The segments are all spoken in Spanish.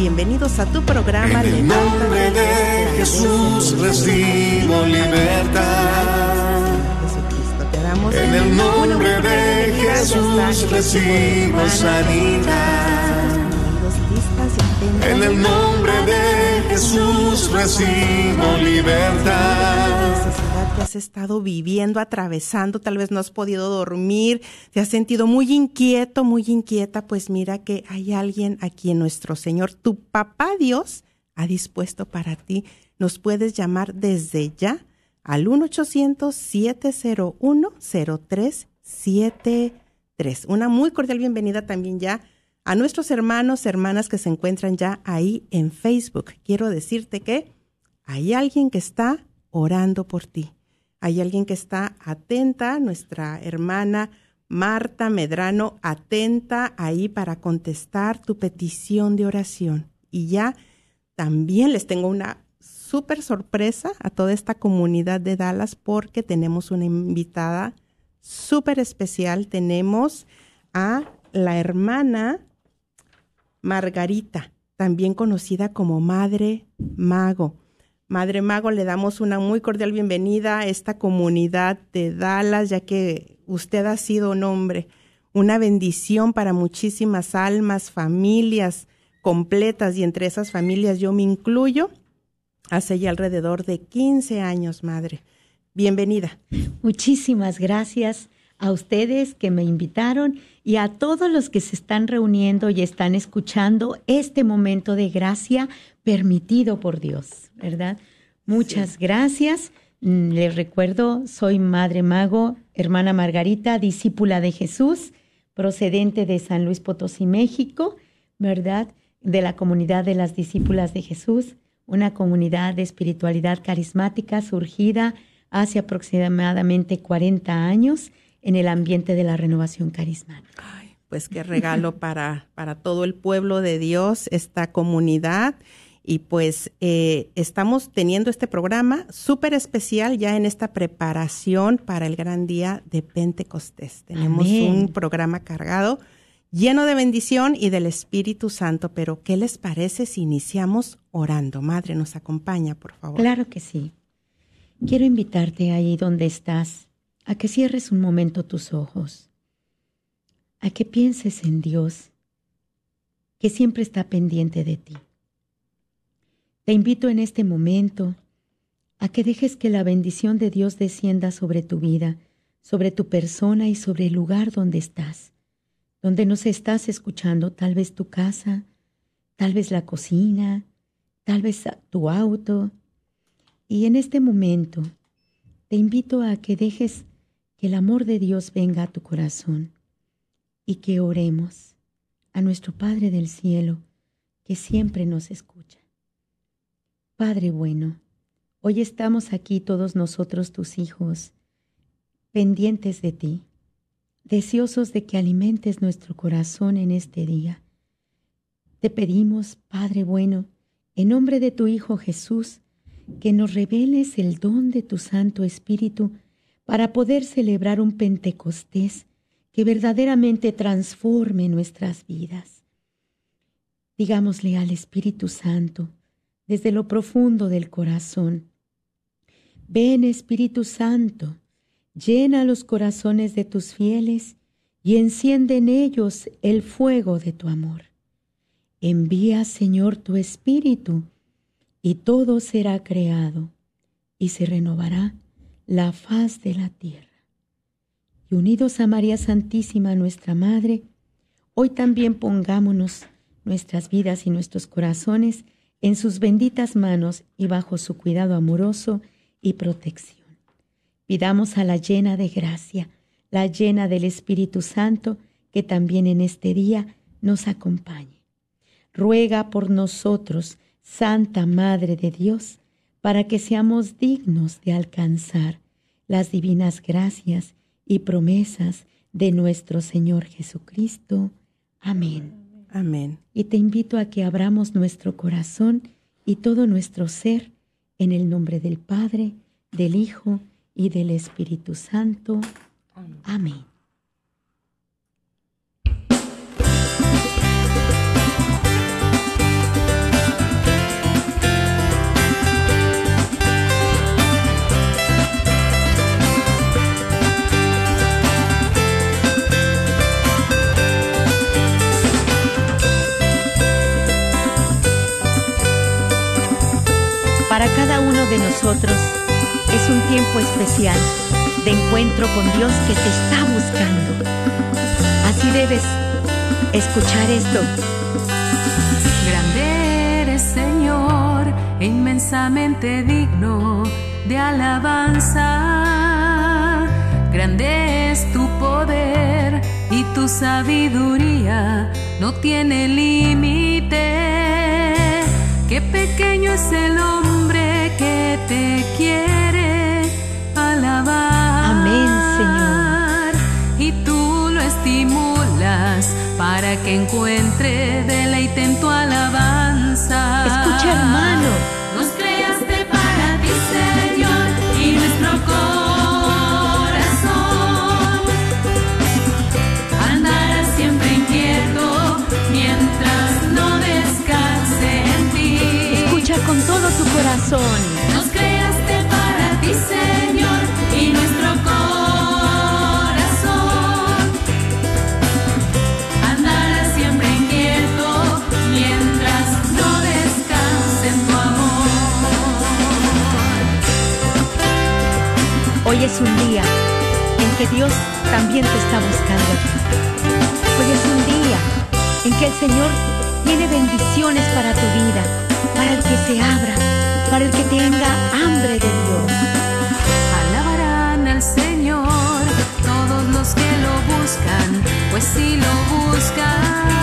Bienvenidos a tu programa. En el nombre de Jesús recibo libertad. En el nombre de Jesús recibo sanidad. En el nombre de Jesús recibo libertad has estado viviendo, atravesando, tal vez no has podido dormir, te has sentido muy inquieto, muy inquieta, pues mira que hay alguien aquí en nuestro Señor, tu papá Dios, ha dispuesto para ti. Nos puedes llamar desde ya al 1-800-701-0373. Una muy cordial bienvenida también ya a nuestros hermanos, hermanas que se encuentran ya ahí en Facebook. Quiero decirte que hay alguien que está orando por ti. Hay alguien que está atenta, nuestra hermana Marta Medrano, atenta ahí para contestar tu petición de oración. Y ya también les tengo una súper sorpresa a toda esta comunidad de Dallas porque tenemos una invitada súper especial. Tenemos a la hermana Margarita, también conocida como Madre Mago. Madre Mago, le damos una muy cordial bienvenida a esta comunidad de Dallas, ya que usted ha sido un hombre, una bendición para muchísimas almas, familias completas, y entre esas familias yo me incluyo, hace ya alrededor de 15 años, Madre. Bienvenida. Muchísimas gracias a ustedes que me invitaron y a todos los que se están reuniendo y están escuchando este momento de gracia permitido por Dios, ¿verdad? Muchas gracias. Mm, les recuerdo, soy Madre Mago, hermana Margarita, discípula de Jesús, procedente de San Luis Potosí, México, ¿verdad? De la comunidad de las discípulas de Jesús, una comunidad de espiritualidad carismática surgida hace aproximadamente 40 años en el ambiente de la renovación carismática. Ay, pues qué regalo para, para todo el pueblo de Dios, esta comunidad. Y pues eh, estamos teniendo este programa súper especial ya en esta preparación para el gran día de Pentecostés. Tenemos un programa cargado, lleno de bendición y del Espíritu Santo. Pero, ¿qué les parece si iniciamos orando? Madre, nos acompaña, por favor. Claro que sí. Quiero invitarte ahí donde estás a que cierres un momento tus ojos, a que pienses en Dios, que siempre está pendiente de ti te invito en este momento a que dejes que la bendición de Dios descienda sobre tu vida, sobre tu persona y sobre el lugar donde estás, donde nos estás escuchando, tal vez tu casa, tal vez la cocina, tal vez tu auto. Y en este momento te invito a que dejes que el amor de Dios venga a tu corazón y que oremos a nuestro Padre del cielo, que siempre nos escucha. Padre bueno, hoy estamos aquí todos nosotros tus hijos, pendientes de ti, deseosos de que alimentes nuestro corazón en este día. Te pedimos, Padre bueno, en nombre de tu Hijo Jesús, que nos reveles el don de tu Santo Espíritu para poder celebrar un Pentecostés que verdaderamente transforme nuestras vidas. Digámosle al Espíritu Santo, desde lo profundo del corazón, ven Espíritu Santo, llena los corazones de tus fieles y enciende en ellos el fuego de tu amor. Envía, Señor, tu Espíritu, y todo será creado, y se renovará la faz de la tierra. Y unidos a María Santísima, nuestra Madre, hoy también pongámonos nuestras vidas y nuestros corazones en sus benditas manos y bajo su cuidado amoroso y protección. Pidamos a la llena de gracia, la llena del Espíritu Santo, que también en este día nos acompañe ruega por nosotros, Santa Madre de Dios, para que seamos dignos de alcanzar las divinas gracias y promesas de nuestro Señor Jesucristo. Amén. Amén. Y te invito a que abramos nuestro corazón y todo nuestro ser en el nombre del Padre, del Hijo y del Espíritu Santo. Amén. Es un tiempo especial de encuentro con Dios que te está buscando. Así debes escuchar esto. Grande eres Señor inmensamente digno de alabanza. Grande es tu poder y tu sabiduría no tiene límite. Qué pequeño es el hombre te quiere alabar. Amén, Señor. Y tú lo estimulas para que encuentre deleite en tu alabanza. Escucha, hermano. Nos creaste para ti, Señor, y nuestro corazón andará siempre inquieto mientras no descanse en ti. Escucha con todo tu corazón. Un día en que Dios también te está buscando. Hoy es un día en que el Señor tiene bendiciones para tu vida, para el que se abra, para el que tenga hambre de Dios. Alabarán al Señor todos los que lo buscan, pues si lo buscan,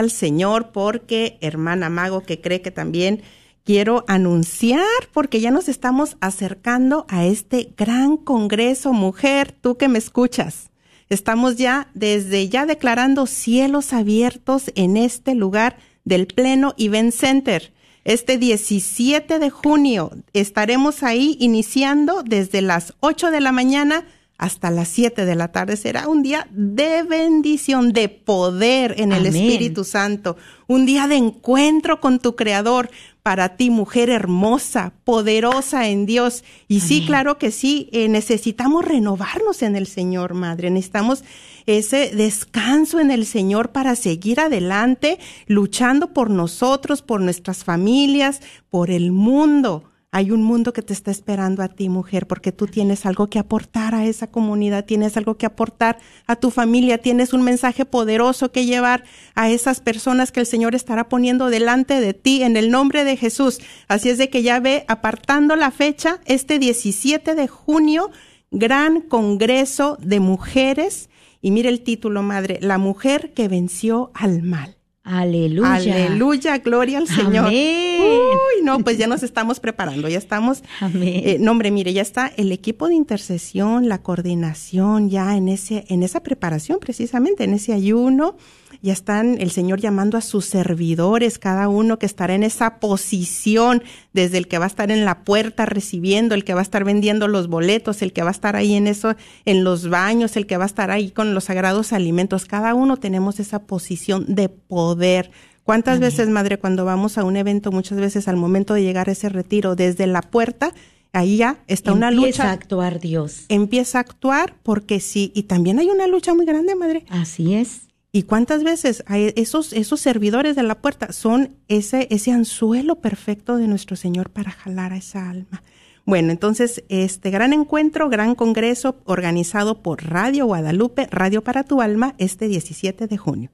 al Señor, porque hermana Mago que cree que también quiero anunciar porque ya nos estamos acercando a este gran congreso, mujer, tú que me escuchas. Estamos ya desde ya declarando cielos abiertos en este lugar del Pleno Event Center. Este 17 de junio estaremos ahí iniciando desde las 8 de la mañana hasta las 7 de la tarde. Será un día de bendición, de poder en el Espíritu Santo, un día de encuentro con tu Creador para ti, mujer hermosa, poderosa en Dios. Y sí, claro que sí, eh, necesitamos renovarnos en el Señor, Madre. Necesitamos ese descanso en el Señor para seguir adelante, luchando por nosotros, por nuestras familias, por el mundo. Hay un mundo que te está esperando a ti, mujer, porque tú tienes algo que aportar a esa comunidad, tienes algo que aportar a tu familia, tienes un mensaje poderoso que llevar a esas personas que el Señor estará poniendo delante de ti en el nombre de Jesús. Así es de que ya ve apartando la fecha, este 17 de junio, gran congreso de mujeres. Y mire el título, madre, la mujer que venció al mal. Aleluya. Aleluya, gloria al Señor. Amén. Uy, no, pues ya nos estamos preparando, ya estamos. Amén. Eh, no, hombre, mire, ya está el equipo de intercesión, la coordinación, ya en ese, en esa preparación, precisamente, en ese ayuno. Ya están el Señor llamando a sus servidores, cada uno que estará en esa posición, desde el que va a estar en la puerta recibiendo, el que va a estar vendiendo los boletos, el que va a estar ahí en eso, en los baños, el que va a estar ahí con los sagrados alimentos. Cada uno tenemos esa posición de poder. ¿Cuántas veces, madre, cuando vamos a un evento, muchas veces al momento de llegar a ese retiro, desde la puerta, ahí ya está una lucha. Empieza a actuar Dios. Empieza a actuar porque sí, y también hay una lucha muy grande, madre. Así es. ¿Y cuántas veces hay esos, esos servidores de la puerta son ese, ese anzuelo perfecto de nuestro Señor para jalar a esa alma? Bueno, entonces, este gran encuentro, gran congreso organizado por Radio Guadalupe, Radio para tu Alma, este 17 de junio.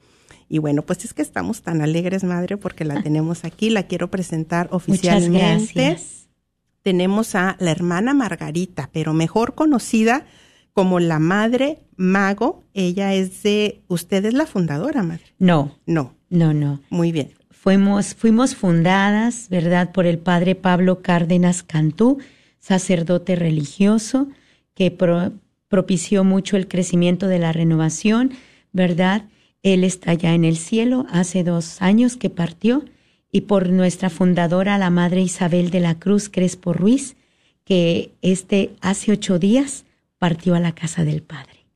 Y bueno, pues es que estamos tan alegres, madre, porque la tenemos aquí, la quiero presentar oficialmente. Muchas gracias. Tenemos a la hermana Margarita, pero mejor conocida como la madre mago. Ella es de, usted es la fundadora, madre. No, No, no, no. muy bien. Fuimos, fuimos fundadas, ¿verdad?, por el padre Pablo Cárdenas Cantú, sacerdote religioso, que pro- propició mucho el crecimiento de la renovación, ¿verdad? Él está ya en el cielo, hace dos años que partió, y por nuestra fundadora, la madre Isabel de la Cruz Crespo Ruiz, que este hace ocho días partió a la casa del Padre.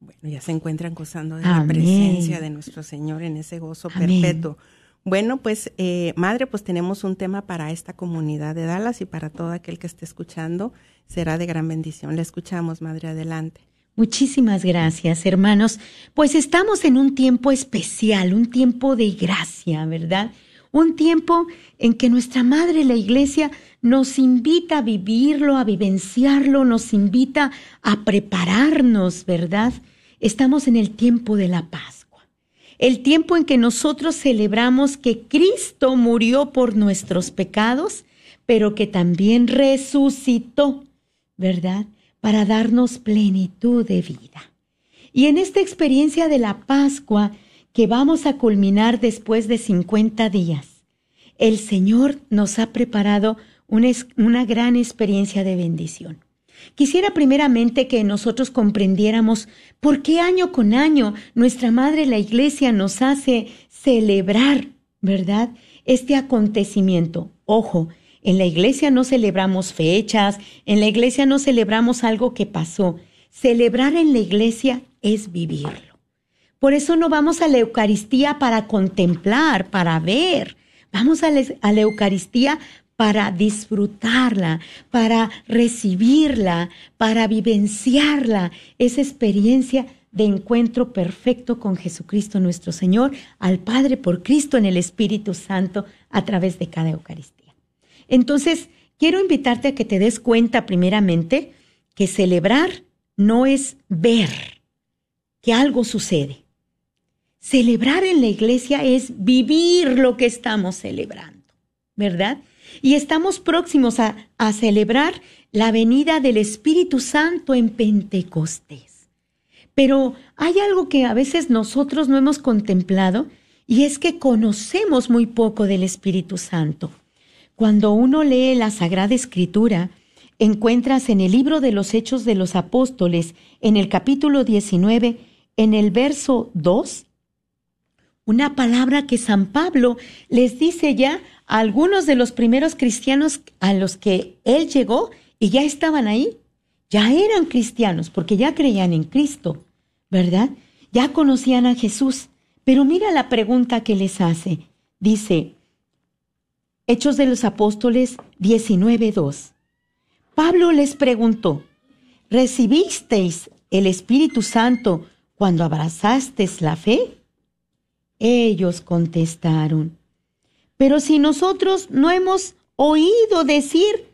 Bueno, ya se encuentran gozando de la Amén. presencia de nuestro Señor en ese gozo Amén. perpetuo. Bueno, pues, eh, madre, pues tenemos un tema para esta comunidad de Dallas y para todo aquel que esté escuchando. Será de gran bendición. Le escuchamos, madre, adelante. Muchísimas gracias, hermanos. Pues estamos en un tiempo especial, un tiempo de gracia, ¿verdad? Un tiempo en que nuestra Madre, la Iglesia, nos invita a vivirlo, a vivenciarlo, nos invita a prepararnos, ¿verdad? Estamos en el tiempo de la Pascua, el tiempo en que nosotros celebramos que Cristo murió por nuestros pecados, pero que también resucitó, ¿verdad? Para darnos plenitud de vida. Y en esta experiencia de la Pascua que vamos a culminar después de 50 días, el Señor nos ha preparado una, gran experiencia de bendición. Quisiera primeramente que nosotros comprendiéramos por qué año con año nuestra Madre la Iglesia nos hace celebrar, ¿verdad? Este acontecimiento. Ojo, en la Iglesia no celebramos fechas, en la Iglesia no celebramos algo que pasó. Celebrar en la Iglesia es vivirlo. Por eso no vamos a la Eucaristía para contemplar, para ver. Vamos a la, a la Eucaristía para disfrutarla, para recibirla, para vivenciarla, esa experiencia de encuentro perfecto con Jesucristo nuestro Señor, al Padre por Cristo en el Espíritu Santo a través de cada Eucaristía. Entonces, quiero invitarte a que te des cuenta primeramente que celebrar no es ver que algo sucede. Celebrar en la iglesia es vivir lo que estamos celebrando, ¿verdad? Y estamos próximos a, celebrar la venida del Espíritu Santo en Pentecostés. Pero hay algo que a veces nosotros no hemos contemplado y es que conocemos muy poco del Espíritu Santo. cuando uno lee la Sagrada Escritura, encuentras en el libro de los Hechos de los Apóstoles, en el capítulo 19, en el verso 2, una palabra que San Pablo les dice ya a algunos de los primeros cristianos a los que él llegó y ya estaban ahí, ya eran cristianos porque ya creían en Cristo, ¿verdad? Ya conocían a Jesús. Pero mira la pregunta que les hace. Dice, Hechos de los Apóstoles 19.2. Pablo les preguntó, ¿recibisteis el Espíritu Santo cuando abrazasteis la fe? Ellos contestaron, pero si nosotros no hemos oído decir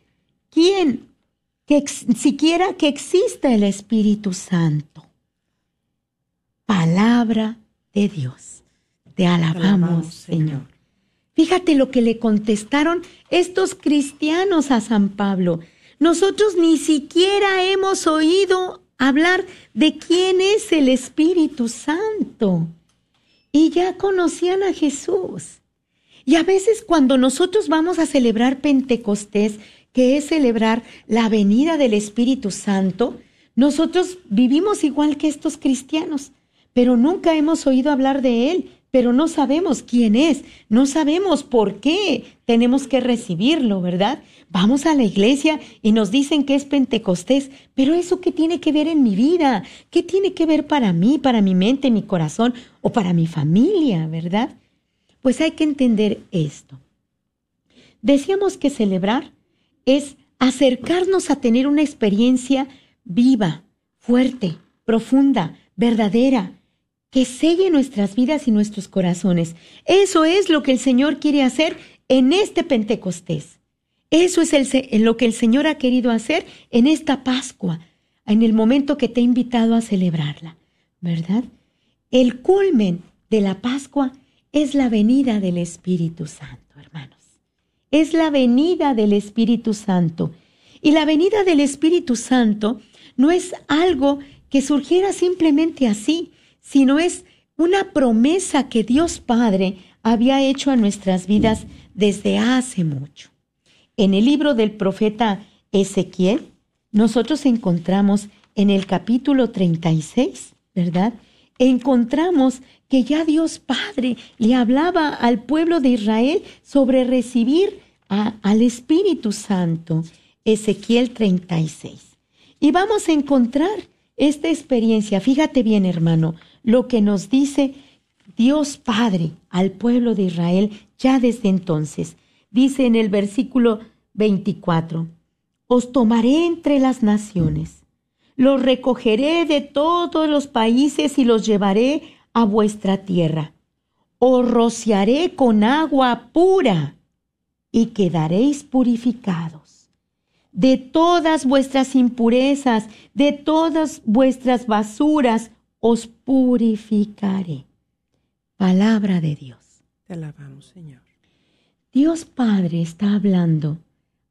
quién, que siquiera que exista el Espíritu Santo. Palabra de Dios. Te alabamos, Señor. Fíjate lo que le contestaron estos cristianos a San Pablo. Nosotros ni siquiera hemos oído hablar de quién es el Espíritu Santo. Y ya conocían a Jesús. Y a veces cuando nosotros vamos a celebrar Pentecostés, que es celebrar la venida del Espíritu Santo, nosotros vivimos igual que estos cristianos, pero nunca hemos oído hablar de Él, pero no sabemos quién es, no sabemos por qué tenemos que recibirlo, ¿verdad? Vamos a la iglesia y nos dicen que es Pentecostés, pero eso qué tiene que ver en mi vida, qué tiene que ver para mí, para mi mente, mi corazón o para mi familia, ¿verdad? Pues hay que entender esto. Decíamos que celebrar es acercarnos a tener una experiencia viva, fuerte, profunda, verdadera, que selle nuestras vidas y nuestros corazones. Eso es lo que el Señor quiere hacer en este Pentecostés. Eso es lo que el Señor ha querido hacer en esta Pascua, en el momento que te he invitado a celebrarla, ¿verdad? El culmen de la Pascua es la venida del Espíritu Santo, hermanos. Es la venida del Espíritu Santo. Y la venida del Espíritu Santo no es algo que surgiera simplemente así, sino es una promesa que Dios Padre había hecho a nuestras vidas desde hace mucho. En el libro del profeta Ezequiel, nosotros encontramos en el capítulo 36, ¿verdad? Encontramos que ya Dios Padre le hablaba al pueblo de Israel sobre recibir al Espíritu Santo. Ezequiel 36. Y vamos a encontrar esta experiencia, fíjate bien hermano, lo que nos dice Dios Padre al pueblo de Israel ya desde entonces. Dice en el versículo 24, Os tomaré entre las naciones, los recogeré de todos los países y los llevaré a vuestra tierra. Os rociaré con agua pura y quedaréis purificados. De todas vuestras impurezas, de todas vuestras basuras, os purificaré. Palabra de Dios. Te alabamos, Señor. Dios Padre está hablando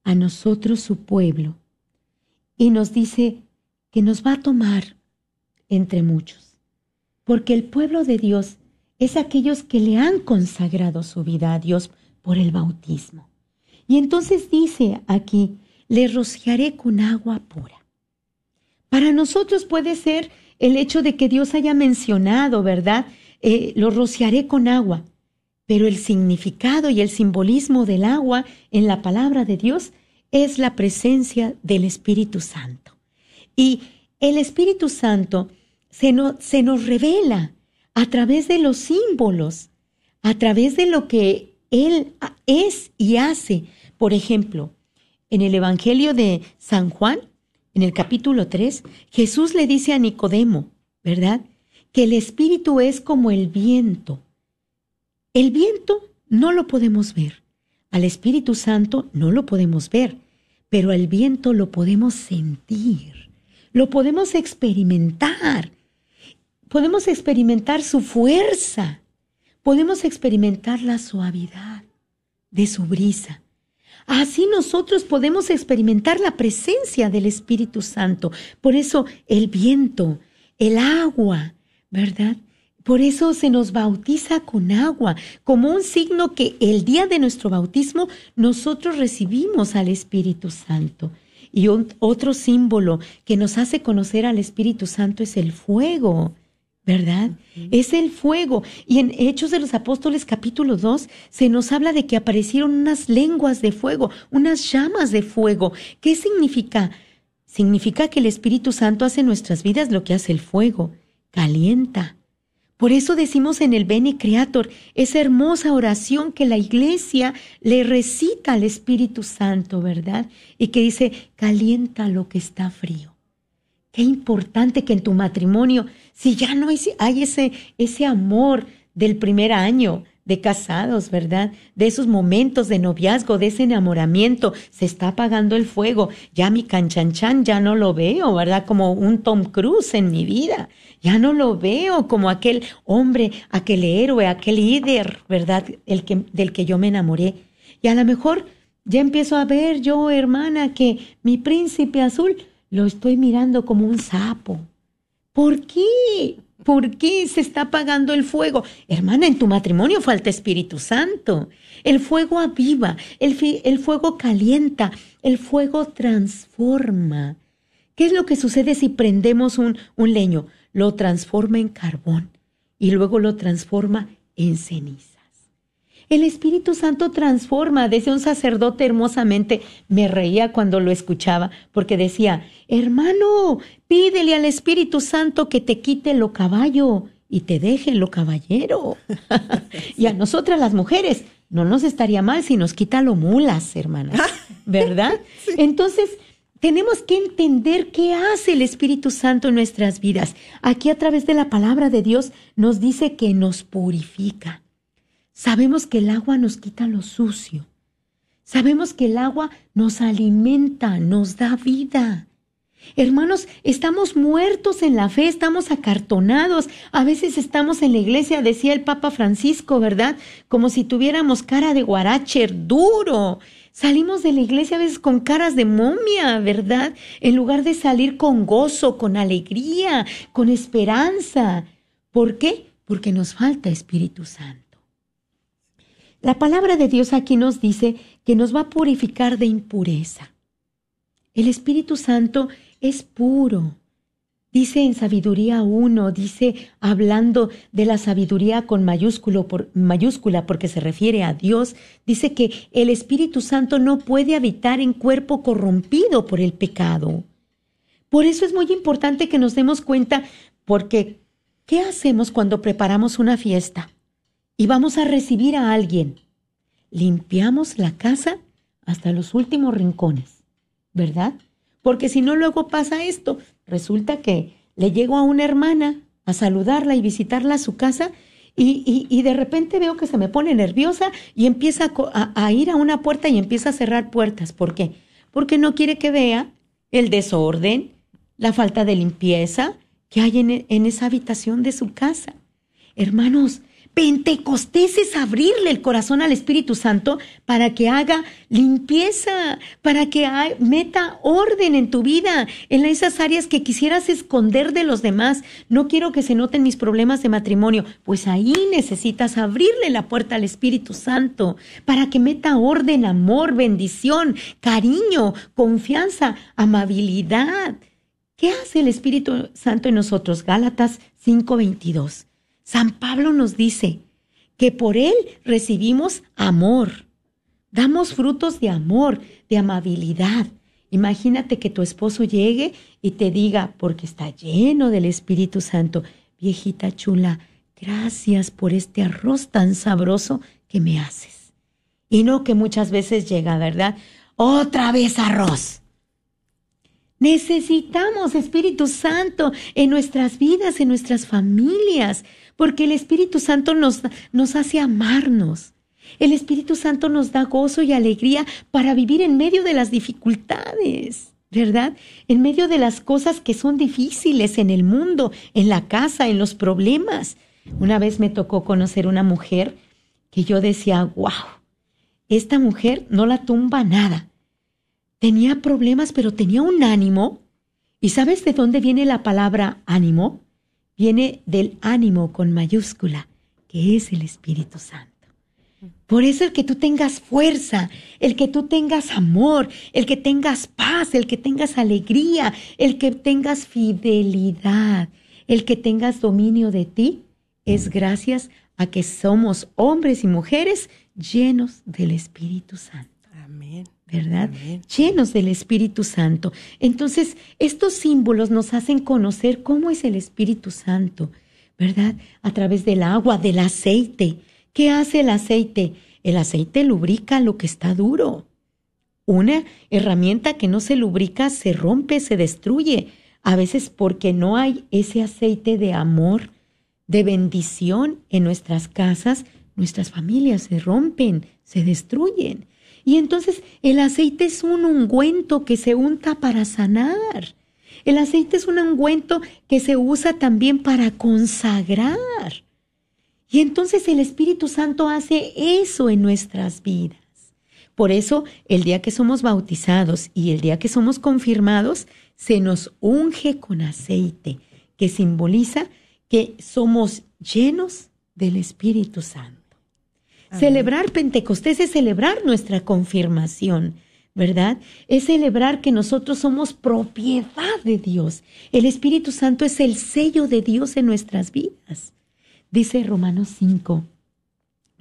a nosotros, su pueblo, y nos dice que nos va a tomar entre muchos, porque el pueblo de Dios es aquellos que le han consagrado su vida a Dios por el bautismo. Y entonces dice aquí, le rociaré con agua pura. Para nosotros puede ser el hecho de que Dios haya mencionado, ¿verdad? Eh, lo rociaré con agua. Pero el significado y el simbolismo del agua en la palabra de Dios es la presencia del Espíritu Santo. Y el Espíritu Santo se, se nos revela a través de los símbolos, a través de lo que Él es y hace. Por ejemplo, en el Evangelio de San Juan, en el capítulo 3, Jesús le dice a Nicodemo, ¿verdad? Que el Espíritu es como el viento. El viento no lo podemos ver. Al Espíritu Santo no lo podemos ver, pero al viento lo podemos sentir, lo podemos experimentar. Podemos experimentar su fuerza, podemos experimentar la suavidad de su brisa. Así nosotros podemos experimentar la presencia del Espíritu Santo. Por eso el viento, el agua, ¿verdad? Por eso se nos bautiza con agua, como un signo que el día de nuestro bautismo nosotros recibimos al Espíritu Santo. Y otro símbolo que nos hace conocer al Espíritu Santo es el fuego, ¿verdad? Es el fuego. Y en Hechos de los Apóstoles capítulo 2 se nos habla de que aparecieron unas lenguas de fuego, unas llamas de fuego. ¿Qué significa? Significa que el Espíritu Santo hace en nuestras vidas lo que hace el fuego, calienta. Por eso decimos en el Bene Creator esa hermosa oración que la iglesia le recita al Espíritu Santo, ¿verdad? Y que dice, calienta lo que está frío. Qué importante que en tu matrimonio, si ya no hay, ese, ese amor del primer año, de casados, ¿verdad? De esos momentos de noviazgo, de ese enamoramiento, se está apagando el fuego. Ya mi canchanchan ya no lo veo, ¿verdad? Como un Tom Cruise en mi vida. Ya no lo veo como aquel hombre, aquel héroe, aquel líder, ¿verdad? El que, del que yo me enamoré. Y a lo mejor ya empiezo a ver yo, hermana, que mi príncipe azul lo estoy mirando como un sapo. ¿Por qué? ¿Por qué se está apagando el fuego? Hermana, en tu matrimonio falta Espíritu Santo. El fuego aviva, el, el, fuego calienta, el fuego transforma. ¿Qué es lo que sucede si prendemos un, un leño? Lo transforma en carbón y luego lo transforma en ceniza. El Espíritu Santo transforma, decía un sacerdote hermosamente, me reía cuando lo escuchaba, porque decía, hermano, pídele al Espíritu Santo que te quite lo caballo y te deje lo caballero. y a nosotras las mujeres, no nos estaría mal si nos quita lo mulas, hermanas, ¿verdad? Entonces, tenemos que entender qué hace el Espíritu Santo en nuestras vidas. Aquí a través de la palabra de Dios nos dice que nos purifica Sabemos que el agua nos quita lo sucio. Sabemos que el agua nos alimenta, nos da vida. Hermanos, estamos muertos en la fe, estamos acartonados. A veces estamos en la iglesia, decía el Papa Francisco, ¿verdad? Como si tuviéramos cara de guaracher duro. Salimos de la iglesia a veces con caras de momia, ¿verdad? En lugar de salir con gozo, con alegría, con esperanza. ¿Por qué? Porque nos falta Espíritu Santo. La palabra de Dios aquí nos dice que nos va a purificar de impureza. El Espíritu Santo es puro. Dice en sabiduría 1, dice hablando de la sabiduría con mayúsculo por, mayúscula porque se refiere a Dios, dice que el Espíritu Santo no puede habitar en cuerpo corrompido por el pecado. Por eso es muy importante que nos demos cuenta porque ¿qué hacemos cuando preparamos una fiesta? Y vamos a recibir a alguien. Limpiamos la casa hasta los últimos rincones, ¿verdad? Porque si no, luego pasa esto. Resulta que le llego a una hermana a saludarla y visitarla a su casa y, de repente veo que se me pone nerviosa y empieza a, ir a una puerta y empieza a cerrar puertas. ¿Por qué? Porque no quiere que vea el desorden, la falta de limpieza que hay en, en esa habitación de su casa. Hermanos, Pentecostés es abrirle el corazón al Espíritu Santo para que haga limpieza, para que meta orden en tu vida, en esas áreas que quisieras esconder de los demás. No quiero que se noten mis problemas de matrimonio. Pues ahí necesitas abrirle la puerta al Espíritu Santo para que meta orden, amor, bendición, cariño, confianza, amabilidad. ¿Qué hace el Espíritu Santo en nosotros? Gálatas 5:22. San Pablo nos dice que por Él recibimos amor, damos frutos de amor, de amabilidad. Imagínate que tu esposo llegue y te diga, porque está lleno del Espíritu Santo, viejita chula, gracias por este arroz tan sabroso que me haces. Y no que muchas veces llega, ¿verdad? Otra vez arroz. Necesitamos Espíritu Santo en nuestras vidas, en nuestras familias porque el Espíritu Santo nos, nos hace amarnos. El Espíritu Santo nos da gozo y alegría para vivir en medio de las dificultades, ¿verdad? En medio de las cosas que son difíciles en el mundo, en la casa, en los problemas. Una vez me tocó conocer una mujer que yo decía, wow, esta mujer no la tumba nada. Tenía problemas, pero tenía un ánimo. ¿Y sabes de dónde viene la palabra ánimo? Viene del ánimo con mayúscula, que es el Espíritu Santo. Por eso el que tú tengas fuerza, el que tú tengas amor, el que tengas paz, el que tengas alegría, el que tengas fidelidad, el que tengas dominio de ti, es gracias a que somos hombres y mujeres llenos del Espíritu Santo. Amén. ¿Verdad? Llenos del Espíritu Santo. Entonces, estos símbolos nos hacen conocer cómo es el Espíritu Santo, ¿verdad? A través del agua, del aceite. ¿Qué hace el aceite? El aceite lubrica lo que está duro. Una herramienta que no se lubrica se rompe, se destruye. A veces porque no hay ese aceite de amor, de bendición en nuestras casas, nuestras familias se rompen, se destruyen. Y entonces el aceite es un ungüento que se unta para sanar. El aceite es un ungüento que se usa también para consagrar. Y entonces el Espíritu Santo hace eso en nuestras vidas. Por eso, el día que somos bautizados y el día que somos confirmados, se nos unge con aceite, que simboliza que somos llenos del Espíritu Santo. Celebrar Pentecostés es celebrar nuestra confirmación, ¿verdad? Es celebrar que nosotros somos propiedad de Dios. El Espíritu Santo es el sello de Dios en nuestras vidas. Dice Romanos 5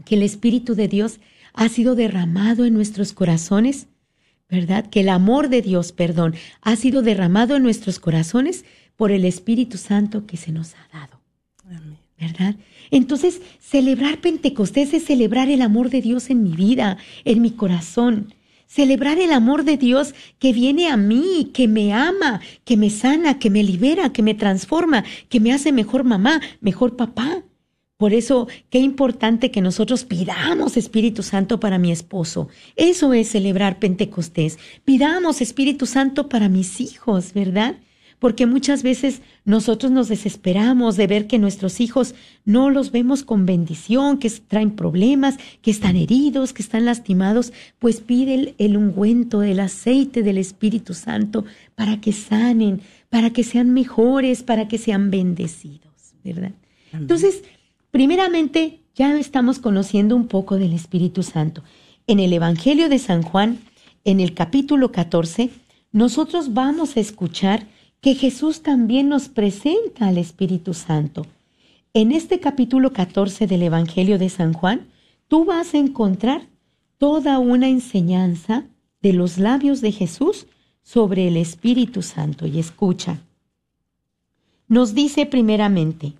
que el Espíritu de Dios ha sido derramado en nuestros corazones, ¿verdad? Que el amor de Dios, perdón, ha sido derramado en nuestros corazones por el Espíritu Santo que se nos ha dado. ¿Verdad? Entonces, celebrar Pentecostés es celebrar el amor de Dios en mi vida, en mi corazón. Celebrar el amor de Dios que viene a mí, que me ama, que me sana, que me libera, que me transforma, que me hace mejor mamá, mejor papá. Por eso, qué importante que nosotros pidamos Espíritu Santo para mi esposo. Eso es celebrar Pentecostés. Pidamos Espíritu Santo para mis hijos, ¿verdad? Porque muchas veces nosotros nos desesperamos de ver que nuestros hijos no los vemos con bendición, que traen problemas, que están heridos, que están lastimados. Pues pide el, ungüento, el aceite del Espíritu Santo para que sanen, para que sean mejores, para que sean bendecidos, ¿verdad? Entonces, Primeramente, ya estamos conociendo un poco del Espíritu Santo. En el Evangelio de San Juan, en el capítulo 14, nosotros vamos a escuchar que Jesús también nos presenta al Espíritu Santo. En este capítulo 14 del Evangelio de San Juan, tú vas a encontrar toda una enseñanza de los labios de Jesús sobre el Espíritu Santo. Y escucha, nos dice primeramente,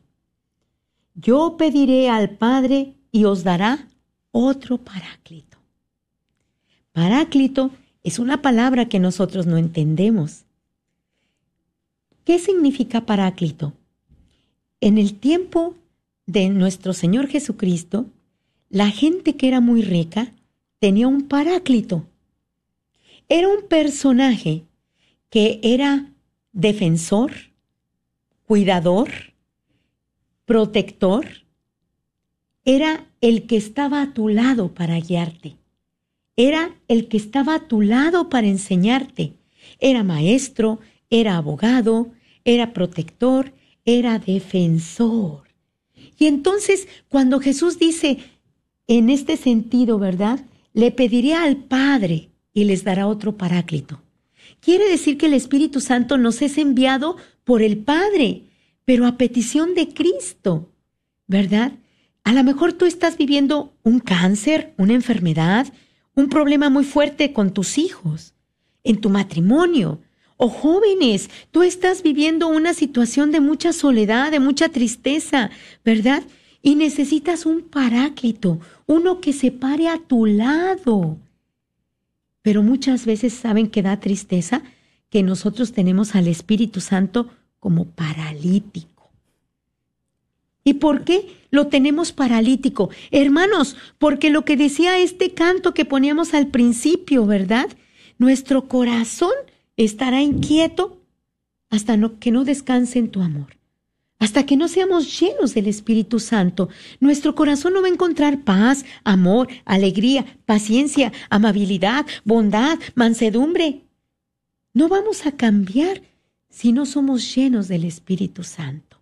yo pediré al Padre y os dará otro paráclito. Paráclito es una palabra que nosotros no entendemos. ¿Qué significa paráclito? En el tiempo de nuestro Señor Jesucristo, la gente que era muy rica tenía un paráclito. Era un personaje que era defensor, cuidador, protector, era el que estaba a tu lado para guiarte. Era el que estaba a tu lado para enseñarte. Era maestro, era abogado, era protector, era defensor. Y entonces, cuando Jesús dice, en este sentido, ¿verdad? Le pediré al Padre y les dará otro paráclito. Quiere decir que el Espíritu Santo nos es enviado por el Padre pero a petición de Cristo, ¿verdad? A lo mejor tú estás viviendo un cáncer, una enfermedad, un problema muy fuerte con tus hijos, en tu matrimonio, o jóvenes, tú estás viviendo una situación de mucha soledad, de mucha tristeza, ¿verdad? Y necesitas un paráclito, uno que se pare a tu lado. Pero muchas veces saben que da tristeza que nosotros tenemos al Espíritu Santo como paralítico. ¿Y por qué lo tenemos paralítico? Hermanos, porque lo que decía este canto que poníamos al principio, ¿verdad? Nuestro corazón estará inquieto hasta que no descanse en tu amor. Hasta que no seamos llenos del Espíritu Santo, nuestro corazón no va a encontrar paz, amor, alegría, paciencia, amabilidad, bondad, mansedumbre. No vamos a cambiar si no somos llenos del Espíritu Santo.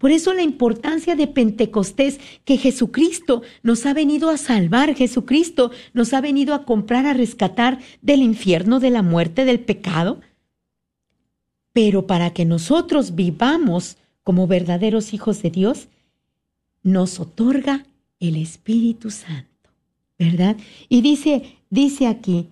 Por eso la importancia de Pentecostés, que Jesucristo nos ha venido a salvar, Jesucristo nos ha venido a comprar, a rescatar del infierno, de la muerte, del pecado. Pero para que nosotros vivamos como verdaderos hijos de Dios, nos otorga el Espíritu Santo, ¿verdad? Y dice, dice aquí,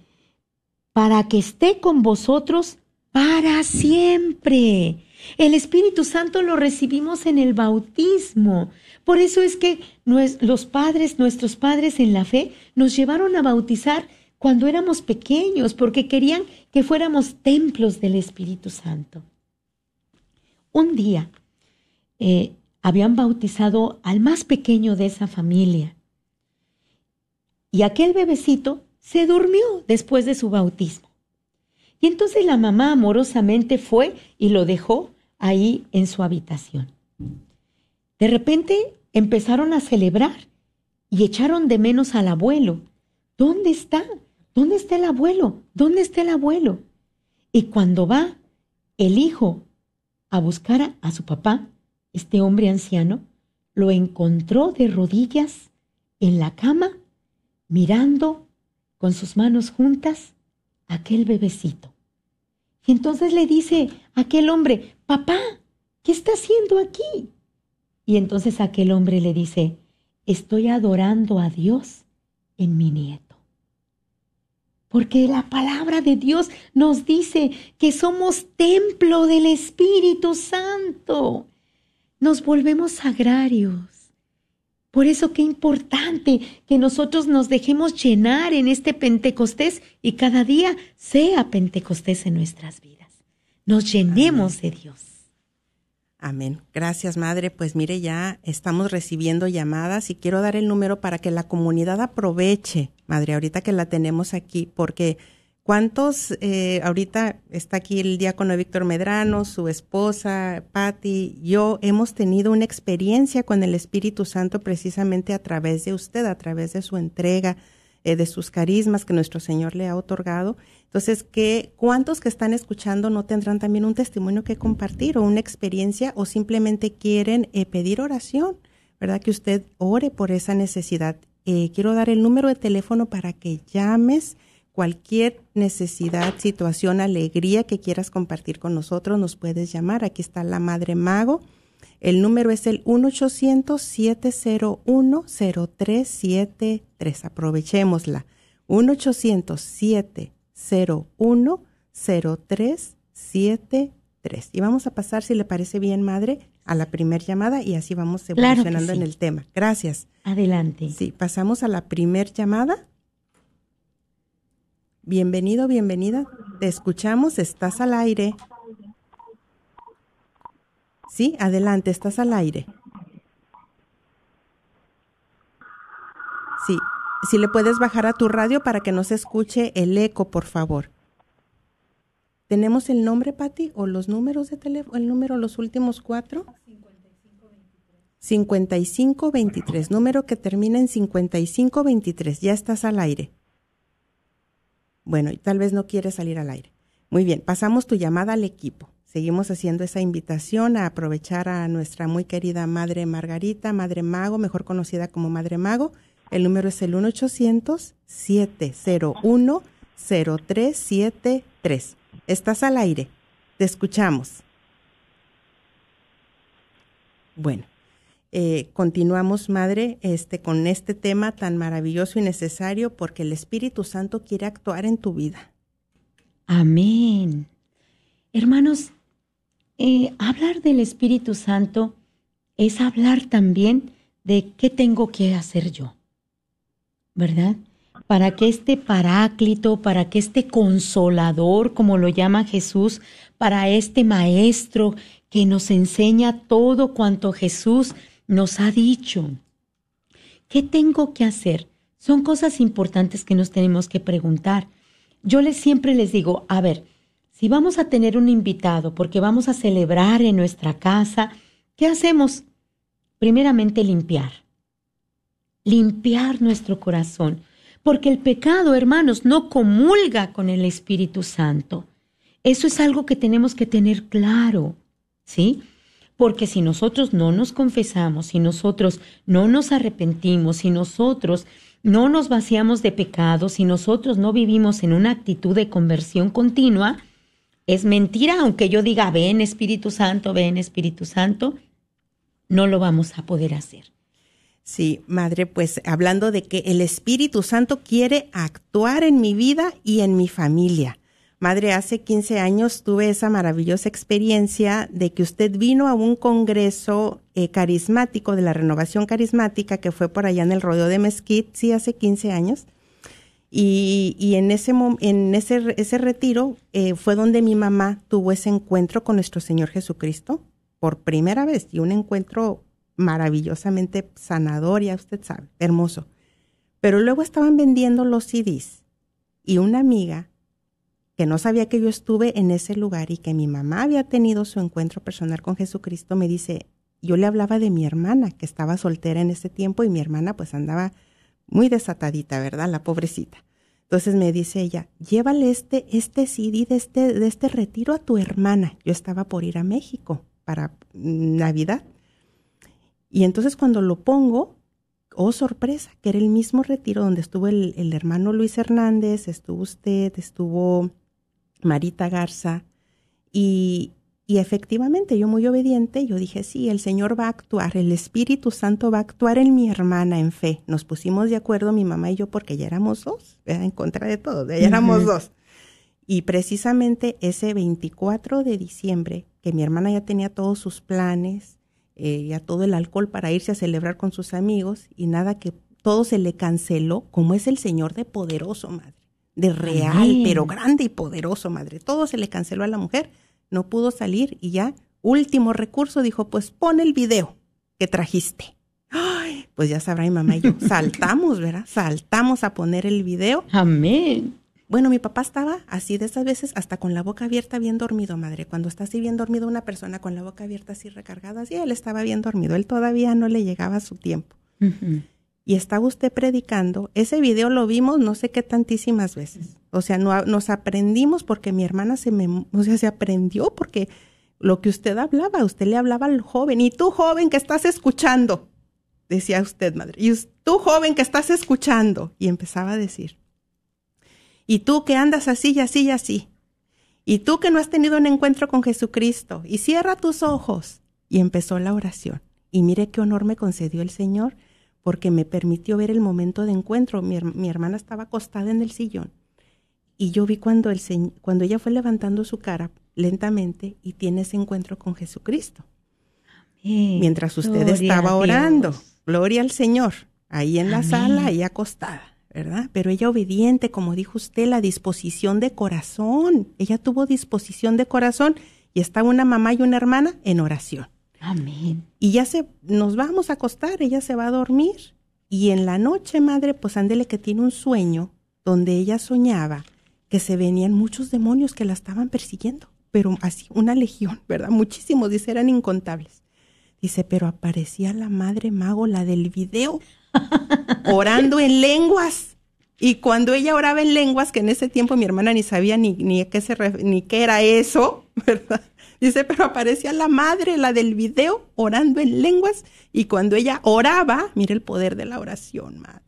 para que esté con vosotros para siempre. El Espíritu Santo lo recibimos en el bautismo. Por eso es que los padres, nuestros padres en la fe, nos llevaron a bautizar cuando éramos pequeños, porque querían que fuéramos templos del Espíritu Santo. Un día eh, habían bautizado al más pequeño de esa familia y aquel bebecito se durmió después de su bautismo. Y entonces la mamá amorosamente fue y lo dejó ahí en su habitación. De repente empezaron a celebrar y echaron de menos al abuelo. ¿Dónde está? ¿Dónde está el abuelo? ¿Dónde está el abuelo? Y cuando va el hijo a buscar a, su papá, este hombre anciano, lo encontró de rodillas en la cama, mirando con sus manos juntas aquel bebecito. Y entonces le dice aquel hombre, papá, ¿qué está haciendo aquí? Y entonces aquel hombre le dice, estoy adorando a Dios en mi nieto. Porque la palabra de Dios nos dice que somos templo del Espíritu Santo. Nos volvemos sagrarios. Por eso qué importante que nosotros nos dejemos llenar en este Pentecostés y cada día sea Pentecostés en nuestras vidas. Nos llenemos de Dios. Amén. Gracias, Madre. Pues mire, ya estamos recibiendo llamadas y quiero dar el número para que la comunidad aproveche, Madre, ahorita que la tenemos aquí, porque ¿Cuántos, eh, ahorita está aquí el diácono Víctor Medrano, su esposa, Patti, yo hemos tenido una experiencia con el Espíritu Santo precisamente a través de usted, a través de su entrega, eh, de sus carismas que nuestro Señor le ha otorgado. Entonces, ¿qué, ¿cuántos que están escuchando no tendrán también un testimonio que compartir o una experiencia o simplemente quieren eh, pedir oración? ¿Verdad? Que usted ore por esa necesidad. quiero dar el número de teléfono para que llames cualquier necesidad, situación, alegría que quieras compartir con nosotros, nos puedes llamar. Aquí está la Madre Mago. El número es el 1-800-701-0373. Aprovechémosla. 1-800-701-0373. Y vamos a pasar, si le parece bien, Madre, a la primer llamada y así vamos evolucionando en el tema. Gracias. Adelante. Sí, pasamos a la primer llamada. Bienvenido, bienvenida. Te escuchamos, estás al aire. Sí, adelante, estás al aire. Sí, si le puedes bajar a tu radio para que no se escuche el eco, por favor. ¿Tenemos el nombre, Patti, o los números de teléfono, el número, los últimos cuatro? 5523, número que termina en 5523. Ya estás al aire. Bueno, y tal vez no quiere salir al aire. Muy bien, pasamos tu llamada al equipo. Seguimos haciendo esa invitación a aprovechar a nuestra muy querida Madre Margarita, Madre Mago, mejor conocida como Madre Mago. El número es el 1-800-701-0373. Estás al aire. Te escuchamos. Bueno, eh, continuamos, Madre, este, con este tema tan maravilloso y necesario porque el Espíritu Santo quiere actuar en tu vida. Amén. Hermanos, eh, hablar del Espíritu Santo es hablar también de qué tengo que hacer yo, ¿verdad? Para que este paráclito, para que este consolador, como lo llama Jesús, para este maestro que nos enseña todo cuanto Jesús nos ha dicho. ¿Qué tengo que hacer? Son cosas importantes que nos tenemos que preguntar. Yo les siempre les digo, a ver, si vamos a tener un invitado porque vamos a celebrar en nuestra casa, ¿qué hacemos? Primeramente limpiar. Limpiar nuestro corazón, porque el pecado, hermanos, no comulga con el Espíritu Santo. Eso es algo que tenemos que tener claro, ¿sí? Porque si nosotros no nos confesamos, si nosotros no nos arrepentimos, si nosotros no nos vaciamos de pecado, si nosotros no vivimos en una actitud de conversión continua, es mentira, aunque yo diga, ven Espíritu Santo, ven Espíritu Santo, no lo vamos a poder hacer. Sí, madre, pues hablando de que el Espíritu Santo quiere actuar en mi vida y en mi familia. Madre, hace 15 años tuve esa maravillosa experiencia de que usted vino a un congreso eh, carismático de la renovación carismática que fue por allá en el rodeo de Mesquite, sí, hace 15 años. Y, y en ese, en ese, ese retiro eh, fue donde mi mamá tuvo ese encuentro con nuestro Señor Jesucristo por primera vez y un encuentro maravillosamente sanador, ya usted sabe, hermoso. Pero luego estaban vendiendo los CDs y una amiga que no sabía que yo estuve en ese lugar y que mi mamá había tenido su encuentro personal con Jesucristo, me dice, yo le hablaba de mi hermana, que estaba soltera en ese tiempo y mi hermana pues andaba muy desatadita, ¿verdad? La pobrecita. Entonces me dice ella, llévale este, este CD de este, de este retiro a tu hermana. Yo estaba por ir a México para Navidad. Y entonces cuando lo pongo, oh sorpresa, que era el mismo retiro donde estuvo el, el hermano Luis Hernández, estuvo usted, estuvo Marita Garza, y, y efectivamente yo muy obediente, yo dije, sí, el Señor va a actuar, el Espíritu Santo va a actuar en mi hermana en fe. Nos pusimos de acuerdo, mi mamá y yo, porque ya éramos dos, en contra de todo, ya éramos dos. Y precisamente ese 24 de diciembre, que mi hermana ya tenía todos sus planes, eh, ya todo el alcohol para irse a celebrar con sus amigos, y nada que todo se le canceló, como es el Señor de poderoso, madre de real, pero grande y poderoso, madre. Todo se le canceló a la mujer, no pudo salir y ya, último recurso, dijo, pues pon el video que trajiste. Ay, pues ya sabrá mi mamá y yo, saltamos, ¿verdad? Saltamos a poner el video. Amén. Bueno, mi papá estaba así de esas veces, hasta con la boca abierta, bien dormido, madre. Cuando está así bien dormido una persona con la boca abierta así recargada, así él estaba bien dormido. Él todavía no le llegaba su tiempo y estaba usted predicando, ese video lo vimos no sé qué tantísimas veces. O sea, no, nos aprendimos porque mi hermana se me, o sea, se aprendió porque lo que usted hablaba, usted le hablaba al joven, y tú joven que estás escuchando, decía usted, madre, y tú joven que estás escuchando, y empezaba a decir, y tú que andas así y así y así, y tú que no has tenido un encuentro con Jesucristo, y cierra tus ojos. Y empezó la oración. Y mire qué honor me concedió el Señor porque me permitió ver el momento de encuentro. Mi, hermana estaba acostada en el sillón y yo vi cuando, el, cuando ella fue levantando su cara lentamente y tiene ese encuentro con Jesucristo. Mientras usted estaba orando. Gloria al Señor. Ahí en la sala, ahí acostada, ¿verdad? Pero ella obediente, como dijo usted, la disposición de corazón. Ella tuvo disposición de corazón y está una mamá y una hermana en oración. Amén. Y ya se, nos vamos a acostar, ella se va a dormir. Y en la noche, madre, pues ándele que tiene un sueño donde ella soñaba que se venían muchos demonios que la estaban persiguiendo, pero así, una legión, ¿verdad? Muchísimos, dice, eran incontables. Dice, pero aparecía la madre mago, la del video, orando en lenguas. Y cuando ella oraba en lenguas, que en ese tiempo mi hermana ni sabía ni, ni, qué, se, ni qué era eso, ¿verdad? Dice, pero aparecía la madre, la del video, orando en lenguas. Y cuando ella oraba, mire el poder de la oración, madre.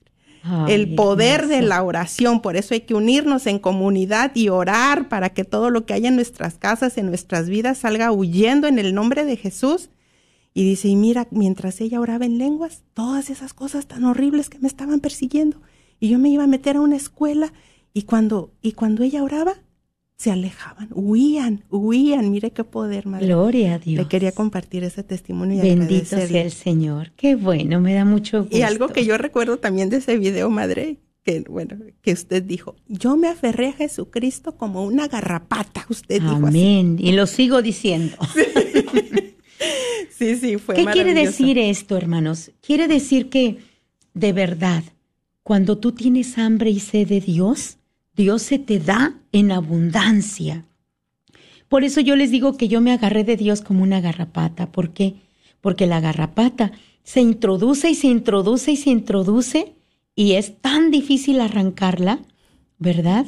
el poder de la oración. Por eso hay que unirnos en comunidad y orar para que todo lo que haya en nuestras casas, en nuestras vidas, salga huyendo en el nombre de Jesús. Y dice, y mira, mientras ella oraba en lenguas, todas esas cosas tan horribles que me estaban persiguiendo. Y yo me iba a meter a una escuela y cuando, y cuando ella oraba, se alejaban, huían, huían. Mire qué poder, madre. Gloria a Dios. Le quería compartir ese testimonio y Bendito sea el Señor. Qué bueno, me da mucho gusto. Y algo que yo recuerdo también de ese video, madre, que bueno, que usted dijo, yo me aferré a Jesucristo como una garrapata, usted dijo Amén. Y lo sigo diciendo. Sí, sí, fue ¿Qué quiere decir esto, hermanos? Quiere decir que, de verdad, cuando tú tienes hambre y sed de Dios, Dios se te da en abundancia. Por eso yo les digo que yo me agarré de Dios como una garrapata. ¿Por qué? Porque la garrapata se introduce y se introduce y se introduce y es tan difícil arrancarla, ¿verdad?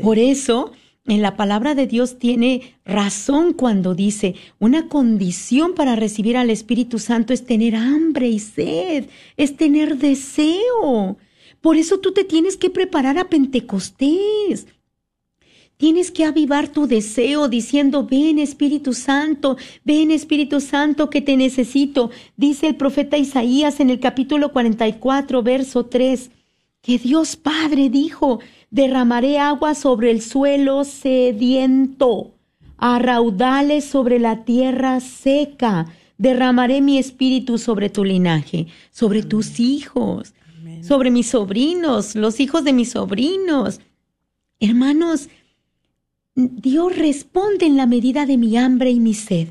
Por eso en la palabra de Dios tiene razón cuando dice, una condición para recibir al Espíritu Santo es tener hambre y sed, es tener deseo. Por eso tú te tienes que preparar a Pentecostés. Tienes que avivar tu deseo diciendo, ven Espíritu Santo, ven Espíritu Santo que te necesito. Dice el profeta Isaías en el capítulo 44, verso 3, que Dios Padre dijo, derramaré agua sobre el suelo sediento, a raudales sobre la tierra seca, derramaré mi espíritu sobre tu linaje, sobre tus hijos, sobre mis sobrinos, los hijos de mis sobrinos. Hermanos, Dios responde en la medida de mi hambre y mi sed.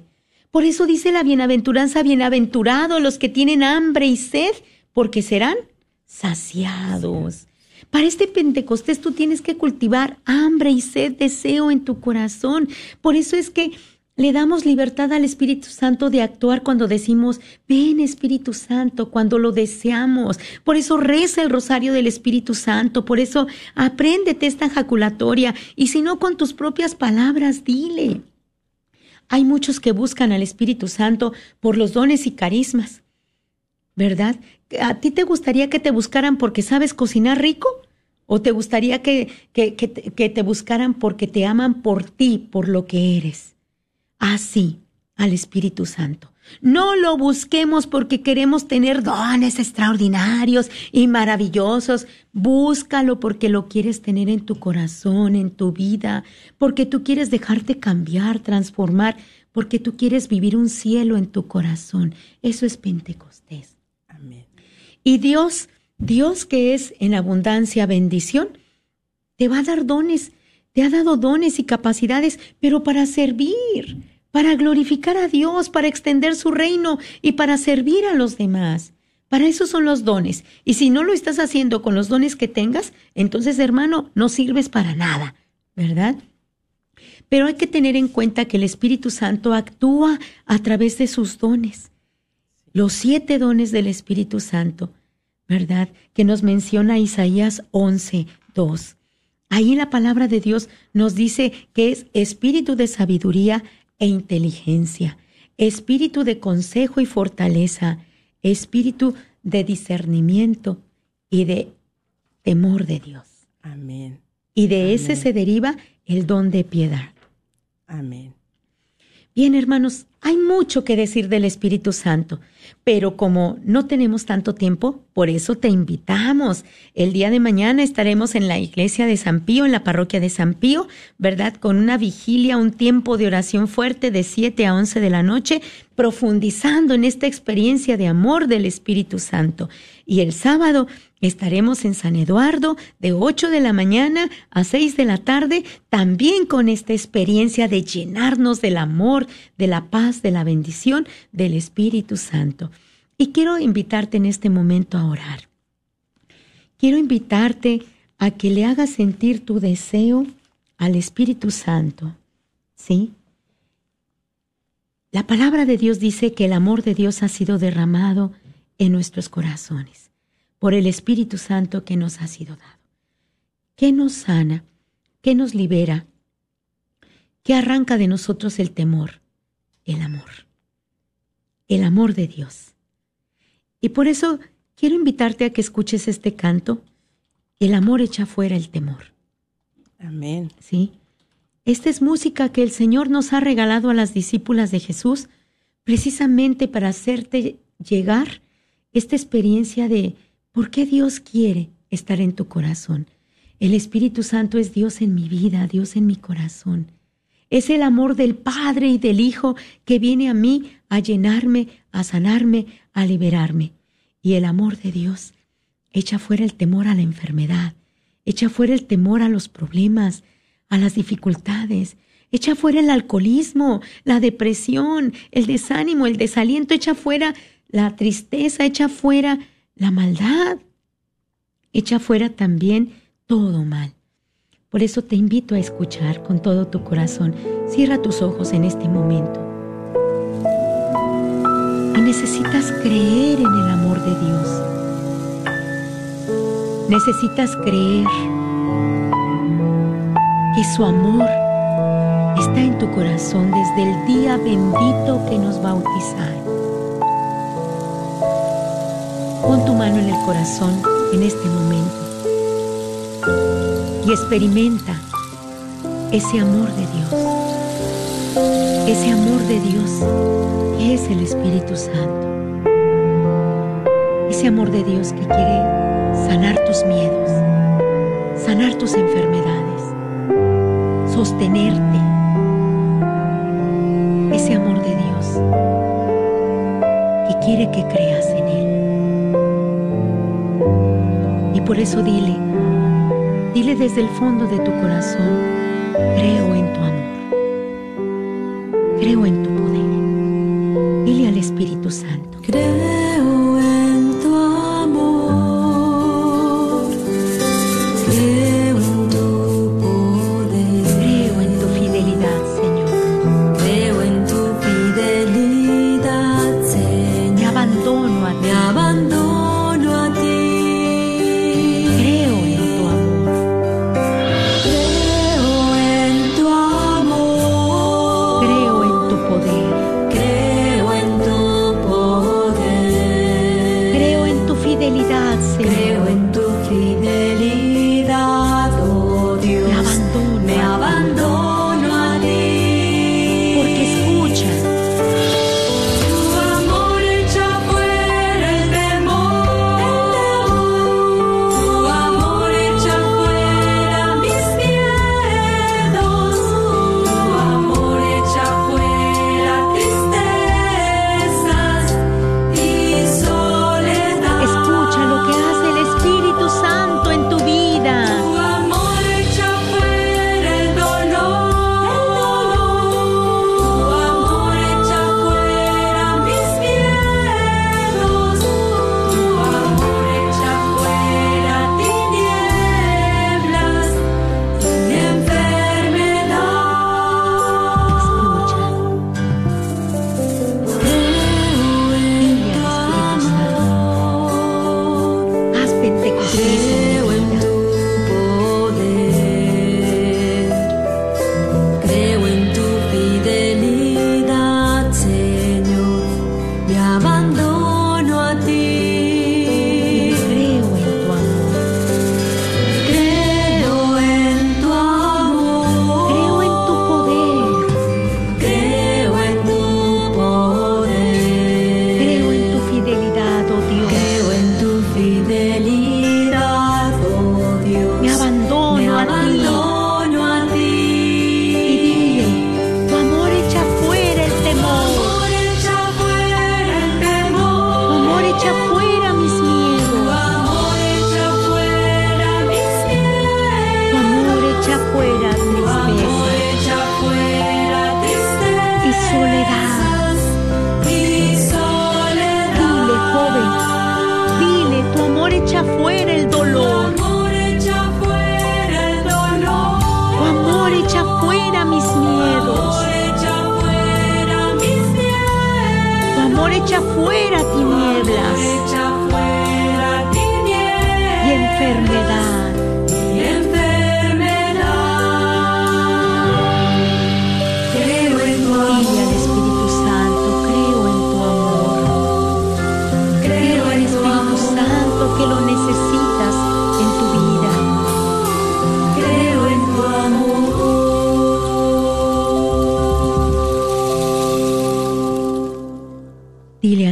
Por eso dice la bienaventuranza, bienaventurados los que tienen hambre y sed, porque serán saciados. Para este Pentecostés tú tienes que cultivar hambre y sed, deseo en tu corazón. Por eso es que le damos libertad al Espíritu Santo de actuar cuando decimos, ven Espíritu Santo, cuando lo deseamos. Por eso reza el rosario del Espíritu Santo, por eso apréndete esta jaculatoria y si no con tus propias palabras, dile. Hay muchos que buscan al Espíritu Santo por los dones y carismas, ¿verdad? ¿A ti te gustaría que te buscaran porque sabes cocinar rico? ¿O te gustaría que, que, que, que te buscaran porque te aman por ti, por lo que eres? Así al Espíritu Santo. No lo busquemos porque queremos tener dones extraordinarios y maravillosos. Búscalo porque lo quieres tener en tu corazón, en tu vida, porque tú quieres dejarte cambiar, transformar, porque tú quieres vivir un cielo en tu corazón. Eso es Pentecostés. Amén. Y Dios, Dios que es en abundancia bendición, te va a dar dones, te ha dado dones y capacidades, pero para servir para glorificar a Dios, para extender su reino y para servir a los demás. Para eso son los dones. Y si no lo estás haciendo con los dones que tengas, entonces, hermano, no sirves para nada, ¿verdad? Pero hay que tener en cuenta que el Espíritu Santo actúa a través de sus dones. Los siete dones del Espíritu Santo, ¿verdad? Que nos menciona Isaías 11, 2. Ahí la palabra de Dios nos dice que es espíritu de sabiduría, e inteligencia, espíritu de consejo y fortaleza, espíritu de discernimiento y de temor de Dios. Amén. Y de ese se deriva el don de piedad. Amén. Bien, hermanos, hay mucho que decir del Espíritu Santo, pero como no tenemos tanto tiempo, por eso te invitamos. El día de mañana estaremos en la iglesia de San Pío, en la parroquia de San Pío, ¿verdad? Con una vigilia, un tiempo de oración fuerte de 7 a 11 de la noche, profundizando en esta experiencia de amor del Espíritu Santo. Y el sábado estaremos en San Eduardo de 8 de la mañana a 6 de la tarde, también con esta experiencia de llenarnos del amor, de la paz, de la bendición del Espíritu Santo. Y quiero invitarte en este momento a orar. Quiero invitarte a que le hagas sentir tu deseo al Espíritu Santo. ¿Sí? La palabra de Dios dice que el amor de Dios ha sido derramado en nuestros corazones por el Espíritu Santo que nos ha sido dado. ¿Qué nos sana? ¿Qué nos libera? ¿Qué arranca de nosotros el temor? El amor. El amor de Dios. Y por eso quiero invitarte a que escuches este canto. El amor echa fuera el temor. Amén. ¿Sí? Esta es música que el Señor nos ha regalado a las discípulas de Jesús precisamente para hacerte llegar esta experiencia de por qué Dios quiere estar en tu corazón. El Espíritu Santo es Dios en mi vida, Dios en mi corazón. Es el amor del Padre y del Hijo que viene a mí a llenarme, a sanarme, a liberarme. Y el amor de Dios echa fuera el temor a la enfermedad, echa fuera el temor a los problemas, a las dificultades. Echa fuera el alcoholismo, la depresión, el desánimo, el desaliento, echa fuera la tristeza, echa fuera la maldad, echa fuera también todo mal. Por eso te invito a escuchar con todo tu corazón. Cierra tus ojos en este momento. Y necesitas creer en el amor de Dios. Necesitas creer que su amor está en tu corazón desde el día bendito que nos bautizaron. Pon tu mano en el corazón en este momento y experimenta ese amor de Dios, ese amor de Dios que es el Espíritu Santo, ese amor de Dios que quiere sanar tus miedos, sanar tus enfermedades, sostenerte, ese amor de Dios que quiere que creas por eso dile, dile desde el fondo de tu corazón, creo en tu amor, creo en tu poder. Dile al Espíritu Santo. Creo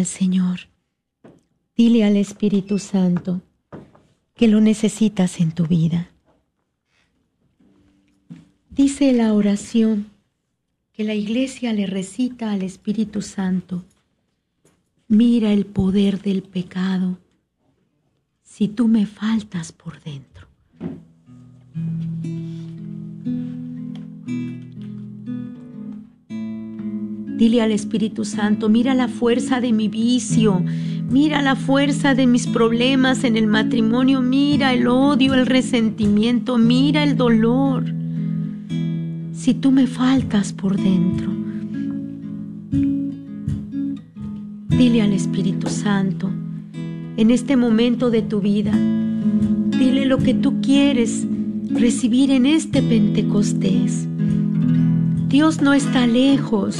Señor, dile al Espíritu Santo que lo necesitas en tu vida. Dice la oración que la iglesia le recita al Espíritu Santo. Mira el poder del pecado si tú me faltas por dentro. Dile al Espíritu Santo, mira la fuerza de mi vicio, mira la fuerza de mis problemas en el matrimonio, mira el odio, el resentimiento, mira el dolor. Si tú me faltas por dentro, dile al Espíritu Santo, en este momento de tu vida, dile lo que tú quieres recibir en este Pentecostés. Dios no está lejos.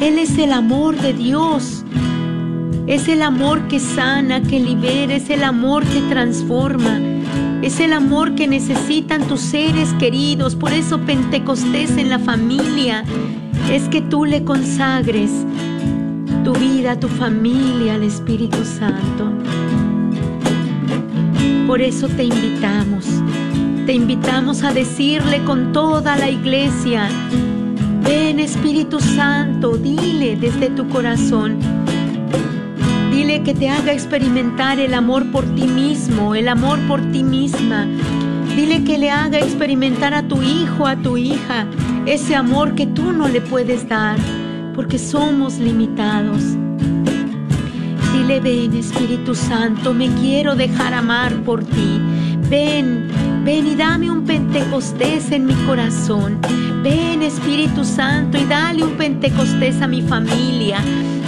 Él es el amor de Dios. Es el amor que sana, que libera, es el amor que transforma. Es el amor que necesitan tus seres queridos. Por eso Pentecostés en la familia es que tú le consagres tu vida, tu familia al Espíritu Santo. Por eso te invitamos, te invitamos a decirle con toda la iglesia, ven Espíritu Santo, dile desde tu corazón, dile que te haga experimentar el amor por ti mismo, el amor por ti misma. Dile que le haga experimentar a tu hijo, a tu hija, ese amor que tú no le puedes dar, porque somos limitados. Dile, ven Espíritu Santo, me quiero dejar amar por ti. Ven, ven y dame un Pentecostés en mi corazón. Ven Espíritu Santo y dale un Pentecostés a mi familia.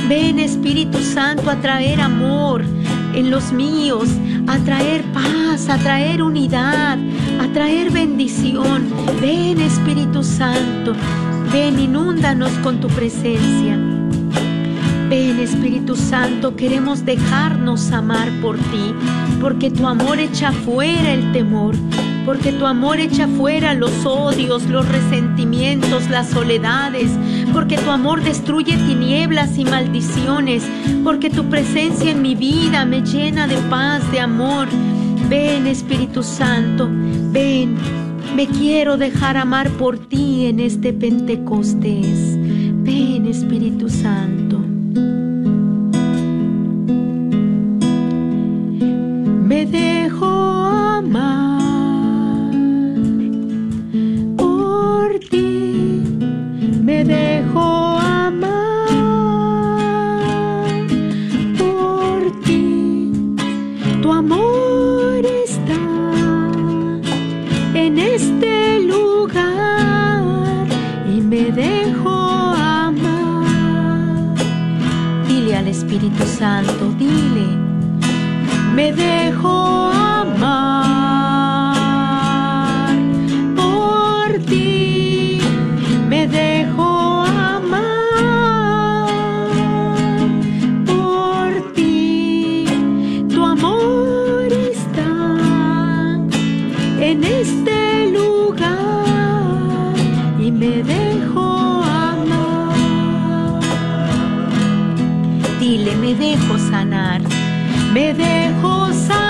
Ven Espíritu Santo a traer amor en los míos, a traer paz, a traer unidad, a traer bendición. Ven Espíritu Santo, ven, inúndanos con tu presencia. Ven Espíritu Santo, queremos dejarnos amar por ti, porque tu amor echa fuera el temor, porque tu amor echa fuera los odios, los resentimientos, las soledades, porque tu amor destruye tinieblas y maldiciones, porque tu presencia en mi vida me llena de paz, de amor. Ven Espíritu Santo, ven, me quiero dejar amar por ti en este Pentecostés. Ven Espíritu Santo. Por ti, me dejo amar por ti, tu amor está en este lugar y me dejo amar. Dile al Espíritu Santo, dile me dejo amar sanar. Me dejo sanar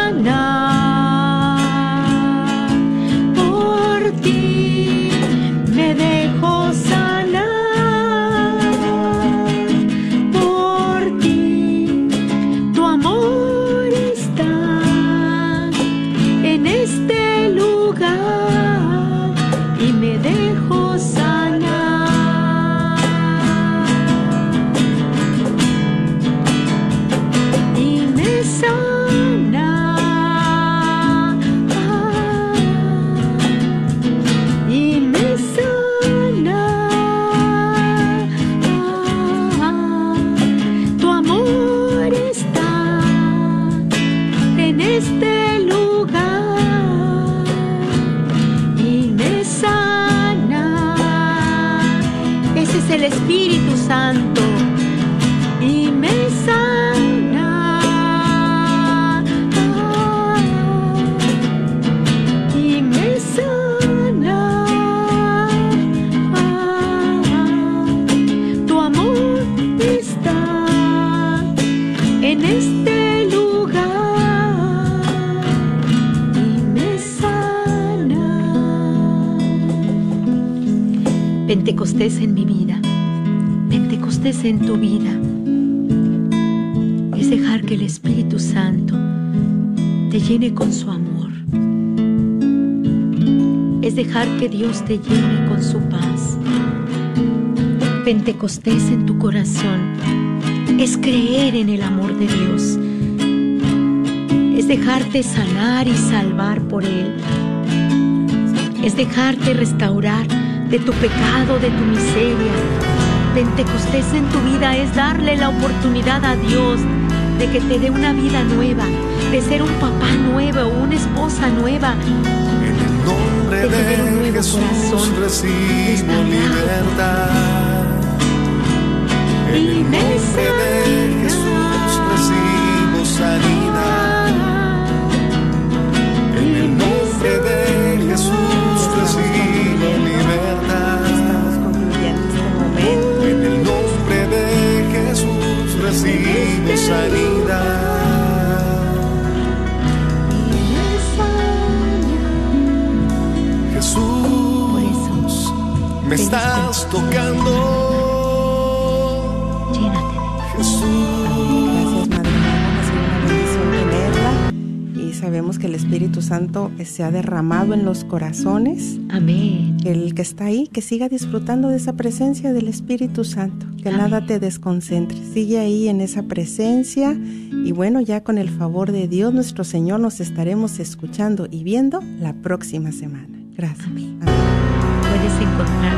con su amor. Es dejar que Dios te llene con su paz. Pentecostés en tu corazón es creer en el amor de Dios. Es dejarte sanar y salvar por Él. Es dejarte restaurar de tu pecado, de tu miseria. Pentecostés en tu vida es darle la oportunidad a Dios de que te dé una vida nueva, de ser un papá nuevo una esposa nueva. En el nombre de Jesús recibo libertad. En el nombre de Jesús recibo sanidad. Recibo sanidad. Jesús, me estás tocando. Sabemos que el Espíritu Santo se ha derramado en los corazones. Amén. El que está ahí, que siga disfrutando de esa presencia del Espíritu Santo. Que Amén. nada te desconcentre. Sigue ahí en esa presencia. Y bueno, ya con el favor de Dios, nuestro Señor, nos estaremos escuchando y viendo la próxima semana. Gracias. Amén. Puedes encontrar,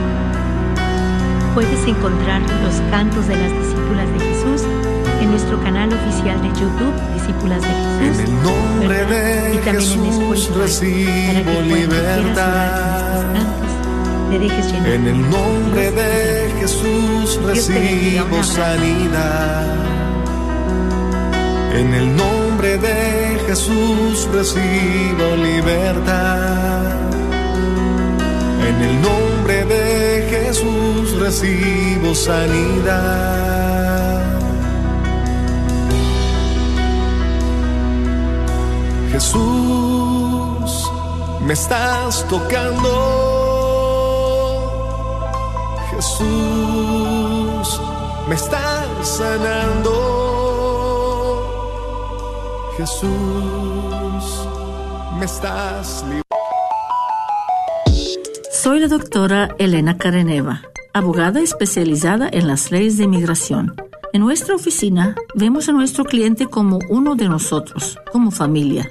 puedes encontrar los cantos de las discípulas de Jesús nuestro canal oficial de YouTube, Discípulas de En Jesús. el nombre ¿verdad? de y también en Jesús Spotify, para que libertad. te dejes llenar. En el nombre de. Jesús recibo sanidad. En el nombre de Jesús recibo libertad. En el nombre de Jesús recibo sanidad. Jesús, me estás tocando. Jesús, me estás sanando. Jesús, me estás. Soy la doctora Elena Careneva, abogada especializada en las leyes de inmigración. En nuestra oficina vemos a nuestro cliente como uno de nosotros, como familia.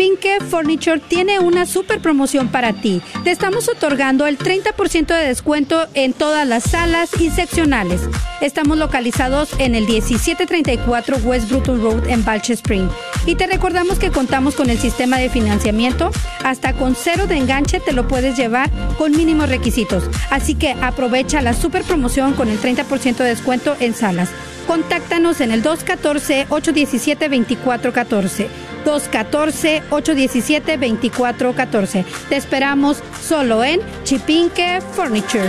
Chipinque Furniture tiene una super promoción para ti. Te estamos otorgando el 30% de descuento en todas las salas y seccionales. Estamos localizados en el 1734 West Bruton Road en Balch Spring. Y te recordamos que contamos con el sistema de financiamiento. Hasta con cero de enganche te lo puedes llevar con mínimos requisitos. Así que aprovecha la super promoción con el 30% de descuento en salas. Contáctanos en el 214-817-2414. 214-817-2414. Te esperamos solo en Chipinque Furniture.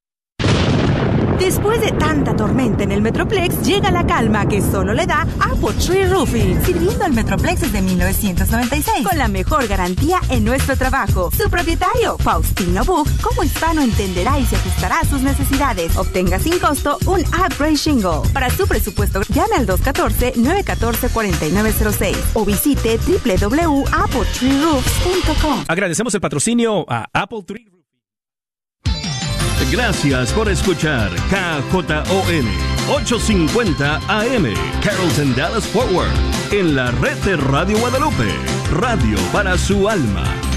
Después de tanta tormenta en el Metroplex, llega la calma que solo le da Apple Tree Roofing. Sirviendo al Metroplex desde 1996. Con la mejor garantía en nuestro trabajo. Su propietario, Faustino Buch, como hispano entenderá y se ajustará a sus necesidades. Obtenga sin costo un upgrade shingle. Para su presupuesto, llame al 214-914-4906 o visite www.appletreeroofs.com. Agradecemos el patrocinio a Apple Tree Gracias por escuchar KJON 850 AM Carrollton Dallas Forward en la red de Radio Guadalupe, radio para su alma.